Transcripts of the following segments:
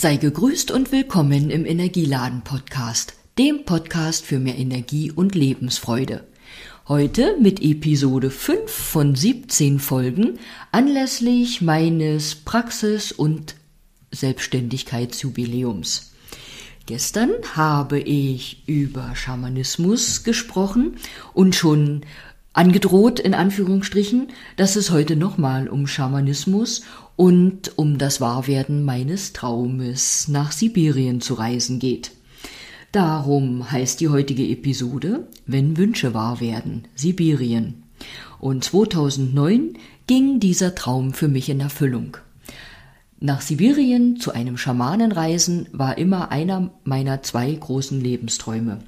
Sei gegrüßt und willkommen im Energieladen Podcast, dem Podcast für mehr Energie und Lebensfreude. Heute mit Episode 5 von 17 Folgen anlässlich meines Praxis- und Selbstständigkeitsjubiläums. Gestern habe ich über Schamanismus gesprochen und schon angedroht, in Anführungsstrichen, dass es heute nochmal um Schamanismus und um das Wahrwerden meines Traumes nach Sibirien zu reisen geht. Darum heißt die heutige Episode Wenn Wünsche wahr werden, Sibirien. Und 2009 ging dieser Traum für mich in Erfüllung. Nach Sibirien zu einem Schamanenreisen war immer einer meiner zwei großen Lebensträume.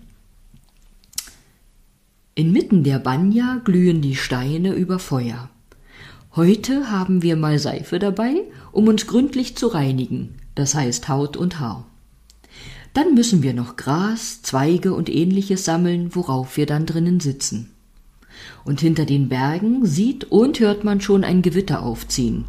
Inmitten der Banya glühen die Steine über Feuer. Heute haben wir mal Seife dabei, um uns gründlich zu reinigen, das heißt Haut und Haar. Dann müssen wir noch Gras, Zweige und ähnliches sammeln, worauf wir dann drinnen sitzen. Und hinter den Bergen sieht und hört man schon ein Gewitter aufziehen.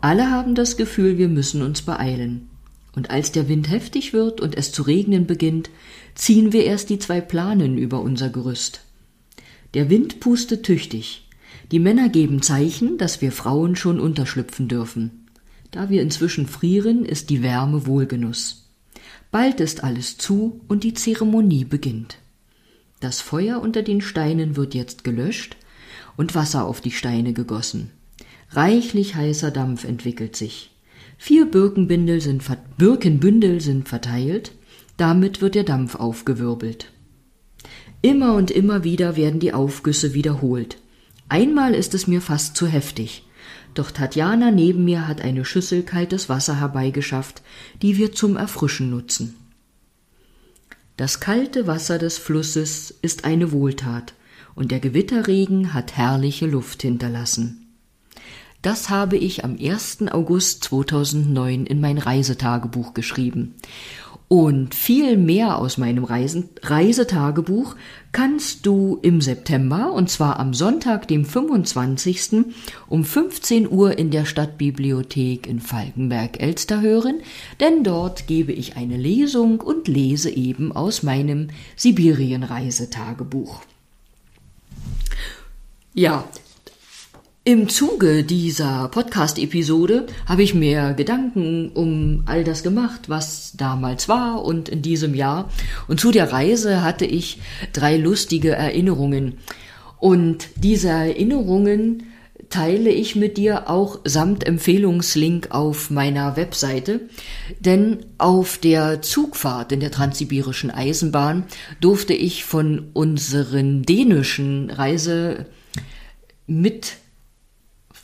Alle haben das Gefühl, wir müssen uns beeilen. Und als der Wind heftig wird und es zu regnen beginnt, ziehen wir erst die zwei Planen über unser Gerüst. Der Wind pustet tüchtig. Die Männer geben Zeichen, dass wir Frauen schon unterschlüpfen dürfen. Da wir inzwischen frieren, ist die Wärme Wohlgenuss. Bald ist alles zu und die Zeremonie beginnt. Das Feuer unter den Steinen wird jetzt gelöscht und Wasser auf die Steine gegossen. Reichlich heißer Dampf entwickelt sich. Vier Birkenbündel sind, Birkenbündel sind verteilt, damit wird der Dampf aufgewirbelt. Immer und immer wieder werden die Aufgüsse wiederholt. Einmal ist es mir fast zu heftig. Doch Tatjana neben mir hat eine Schüssel kaltes Wasser herbeigeschafft, die wir zum Erfrischen nutzen. Das kalte Wasser des Flusses ist eine Wohltat, und der Gewitterregen hat herrliche Luft hinterlassen. Das habe ich am 1. August 2009 in mein Reisetagebuch geschrieben. Und viel mehr aus meinem Reisen Reisetagebuch kannst du im September, und zwar am Sonntag, dem 25. um 15 Uhr in der Stadtbibliothek in Falkenberg-Elster hören, denn dort gebe ich eine Lesung und lese eben aus meinem Sibirien-Reisetagebuch. Ja, im Zuge dieser Podcast-Episode habe ich mir Gedanken um all das gemacht, was damals war und in diesem Jahr. Und zu der Reise hatte ich drei lustige Erinnerungen. Und diese Erinnerungen teile ich mit dir auch samt Empfehlungslink auf meiner Webseite. Denn auf der Zugfahrt in der Transsibirischen Eisenbahn durfte ich von unseren dänischen Reise mit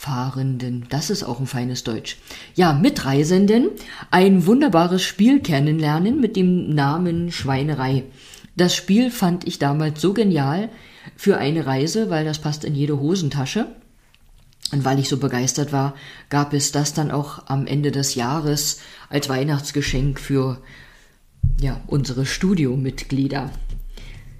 Fahrenden, das ist auch ein feines Deutsch. Ja, Mitreisenden ein wunderbares Spiel kennenlernen mit dem Namen Schweinerei. Das Spiel fand ich damals so genial für eine Reise, weil das passt in jede Hosentasche. Und weil ich so begeistert war, gab es das dann auch am Ende des Jahres als Weihnachtsgeschenk für ja, unsere Studiomitglieder.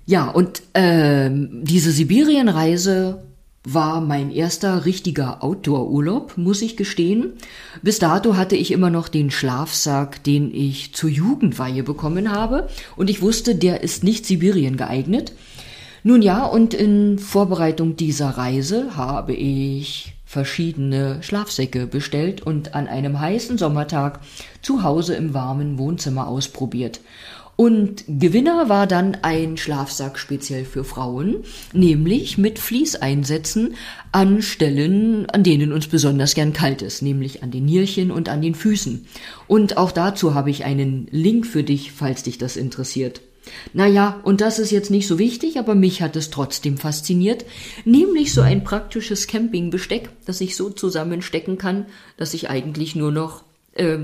Ja, und äh, diese Sibirienreise war mein erster richtiger Outdoor-Urlaub, muss ich gestehen. Bis dato hatte ich immer noch den Schlafsack, den ich zur Jugendweihe bekommen habe, und ich wusste, der ist nicht Sibirien geeignet. Nun ja, und in Vorbereitung dieser Reise habe ich verschiedene Schlafsäcke bestellt und an einem heißen Sommertag zu Hause im warmen Wohnzimmer ausprobiert. Und Gewinner war dann ein Schlafsack speziell für Frauen, nämlich mit Fließeinsätzen an Stellen, an denen uns besonders gern kalt ist, nämlich an den Nierchen und an den Füßen. Und auch dazu habe ich einen Link für dich, falls dich das interessiert. Naja, und das ist jetzt nicht so wichtig, aber mich hat es trotzdem fasziniert, nämlich so ein praktisches Campingbesteck, das ich so zusammenstecken kann, dass ich eigentlich nur noch äh,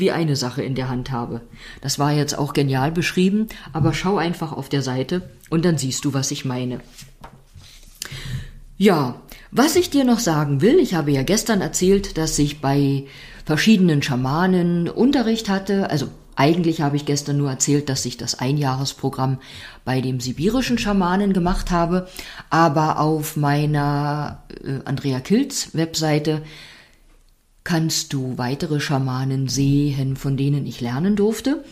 wie eine Sache in der Hand habe. Das war jetzt auch genial beschrieben, aber schau einfach auf der Seite und dann siehst du, was ich meine. Ja, was ich dir noch sagen will, ich habe ja gestern erzählt, dass ich bei verschiedenen Schamanen Unterricht hatte, also eigentlich habe ich gestern nur erzählt, dass ich das Einjahresprogramm bei dem sibirischen Schamanen gemacht habe, aber auf meiner äh, Andrea Kilz Webseite kannst du weitere Schamanen sehen, von denen ich lernen durfte.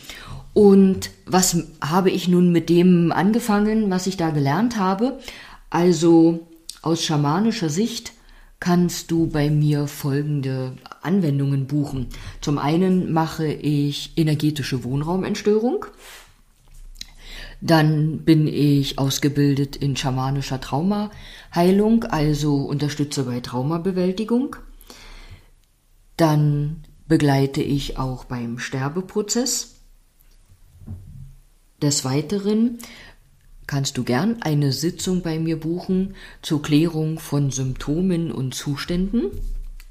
Und was habe ich nun mit dem angefangen, was ich da gelernt habe? Also aus schamanischer Sicht kannst du bei mir folgende Anwendungen buchen. Zum einen mache ich energetische Wohnraumentstörung. Dann bin ich ausgebildet in schamanischer Traumaheilung, also unterstütze bei Traumabewältigung. Dann begleite ich auch beim Sterbeprozess. Des Weiteren kannst du gern eine Sitzung bei mir buchen zur Klärung von Symptomen und Zuständen.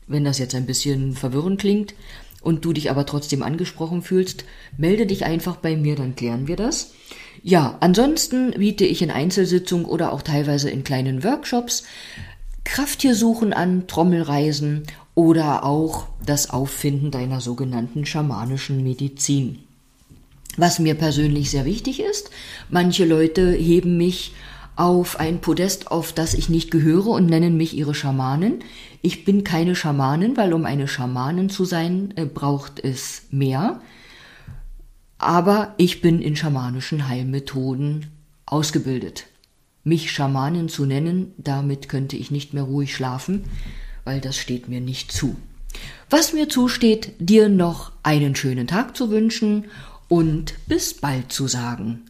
Wenn das jetzt ein bisschen verwirrend klingt und du dich aber trotzdem angesprochen fühlst, melde dich einfach bei mir, dann klären wir das. Ja, ansonsten biete ich in Einzelsitzungen oder auch teilweise in kleinen Workshops Krafttiersuchen an, Trommelreisen oder auch das Auffinden deiner sogenannten schamanischen Medizin. Was mir persönlich sehr wichtig ist, manche Leute heben mich auf ein Podest, auf das ich nicht gehöre und nennen mich ihre Schamanen. Ich bin keine Schamanin, weil um eine Schamanin zu sein, äh, braucht es mehr. Aber ich bin in schamanischen Heilmethoden ausgebildet. Mich Schamanin zu nennen, damit könnte ich nicht mehr ruhig schlafen, weil das steht mir nicht zu. Was mir zusteht, dir noch einen schönen Tag zu wünschen und bis bald zu sagen.